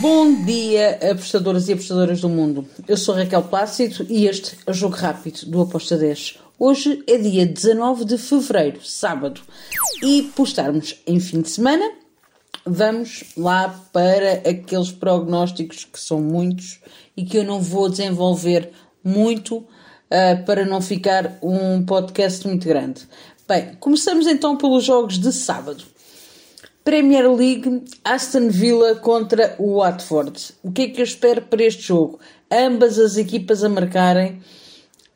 Bom dia, apostadoras e apostadoras do mundo. Eu sou Raquel Plácido e este é o Jogo Rápido do Aposta 10. Hoje é dia 19 de fevereiro, sábado, e por estarmos em fim de semana, vamos lá para aqueles prognósticos que são muitos e que eu não vou desenvolver muito uh, para não ficar um podcast muito grande. Bem, começamos então pelos jogos de sábado. Premier League, Aston Villa contra o Watford. O que é que eu espero para este jogo? Ambas as equipas a marcarem.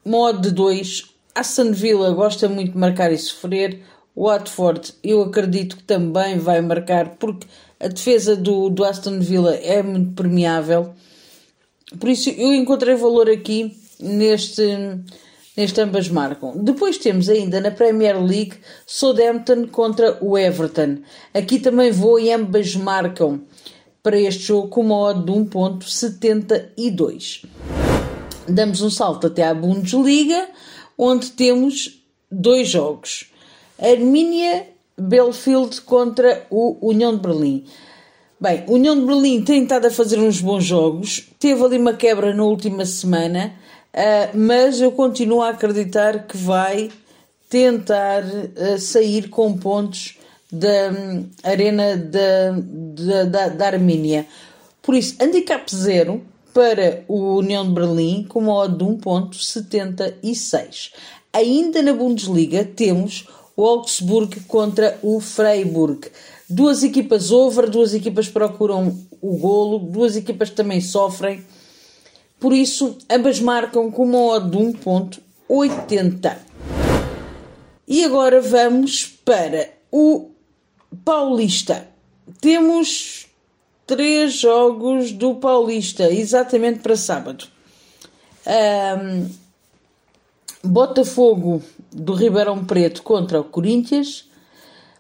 Modo de 2. Aston Villa gosta muito de marcar e sofrer. Watford, eu acredito que também vai marcar, porque a defesa do, do Aston Villa é muito permeável. Por isso, eu encontrei valor aqui neste, neste ambas marcam. Depois temos ainda na Premier League Southampton contra o Everton. Aqui também vou e ambas marcam para este jogo com uma odd de 1.72. Damos um salto até à Bundesliga, onde temos dois jogos. Arminia Belfield contra o União de Berlim. Bem, União de Berlim tem estado a fazer uns bons jogos, teve ali uma quebra na última semana, mas eu continuo a acreditar que vai tentar uh, sair com pontos da um, Arena da, da, da, da Armínia. Por isso, handicap zero para o União de Berlim com uma odd de 1.76. Ainda na Bundesliga temos o Augsburg contra o Freiburg. Duas equipas over, duas equipas procuram o golo, duas equipas também sofrem. Por isso, ambas marcam com uma odd de 1.80. E agora vamos para o Paulista. Temos três jogos do Paulista, exatamente para sábado. Um, Botafogo do Ribeirão Preto contra o Corinthians.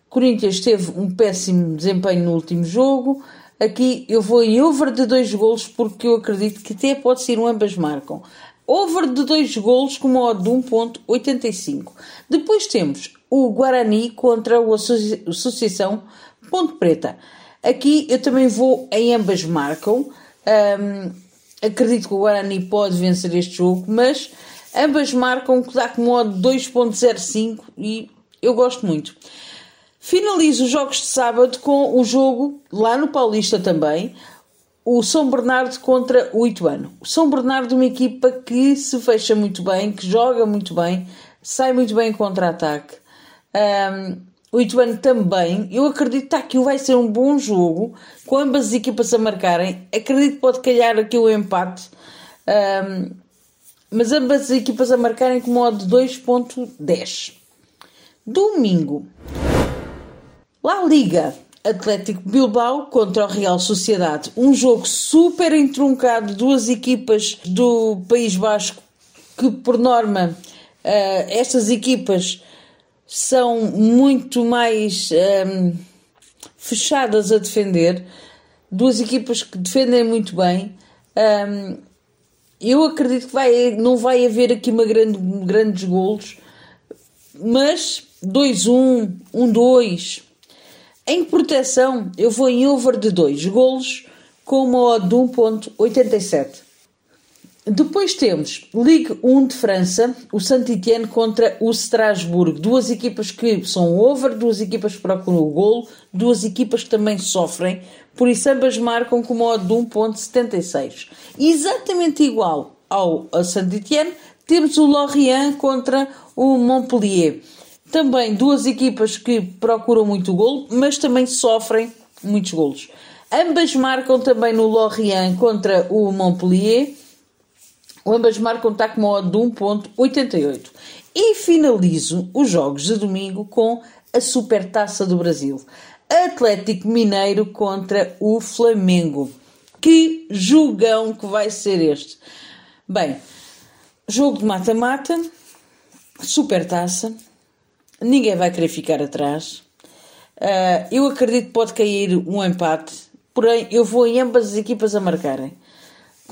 Corinthians teve um péssimo desempenho no último jogo. Aqui eu vou em over de dois golos porque eu acredito que até pode ser um ambas marcam. Over de dois golos com uma odd de 1.85. Depois temos o Guarani contra o Associação Ponte Preta. Aqui eu também vou em ambas marcam. Um, acredito que o Guarani pode vencer este jogo, mas Ambas marcam que dá com modo 2.05 e eu gosto muito. Finalizo os jogos de sábado com o jogo lá no Paulista também, o São Bernardo contra o Ituano. O São Bernardo é uma equipa que se fecha muito bem, que joga muito bem, sai muito bem contra-ataque. Um, o Ituano também. Eu acredito que aqui vai ser um bom jogo, com ambas as equipas a marcarem. Acredito que pode calhar aqui o empate. Um, mas ambas as equipas a marcarem com modo 2.10. Domingo. La Liga. Atlético Bilbao contra o Real Sociedade. Um jogo super entroncado, duas equipas do País Basco que, por norma, uh, estas equipas são muito mais um, ehm, fechadas a defender. Duas equipas que defendem muito bem. Um, ehm, eu acredito que vai, não vai haver aqui uma grande, grandes golos, mas 2-1, 1-2. Em proteção, eu vou em over de 2 golos com uma odd de 1.87. Depois temos Ligue 1 de França, o Saint-Étienne contra o Strasbourg. Duas equipas que são over, duas equipas que procuram o golo, duas equipas que também sofrem, por isso ambas marcam com uma odd de 1.76. Exatamente igual ao Saint-Étienne, temos o Lorient contra o Montpellier. Também duas equipas que procuram muito golo, mas também sofrem muitos golos. Ambas marcam também no Lorient contra o Montpellier Ambas marcam está com odd de 1.88. E finalizo os jogos de domingo com a Supertaça do Brasil. Atlético Mineiro contra o Flamengo. Que jogão que vai ser este. Bem, jogo de mata-mata, Supertaça, ninguém vai querer ficar atrás. Uh, eu acredito que pode cair um empate, porém eu vou em ambas as equipas a marcarem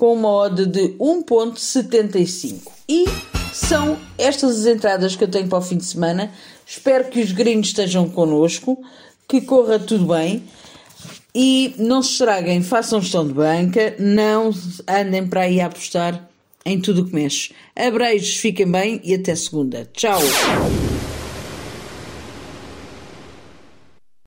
com uma odd de 1.75. E são estas as entradas que eu tenho para o fim de semana. Espero que os gringos estejam connosco, que corra tudo bem. E não se estraguem, façam gestão de banca, não andem para aí a apostar em tudo o que mexe. Abreijos, fiquem bem e até segunda. Tchau!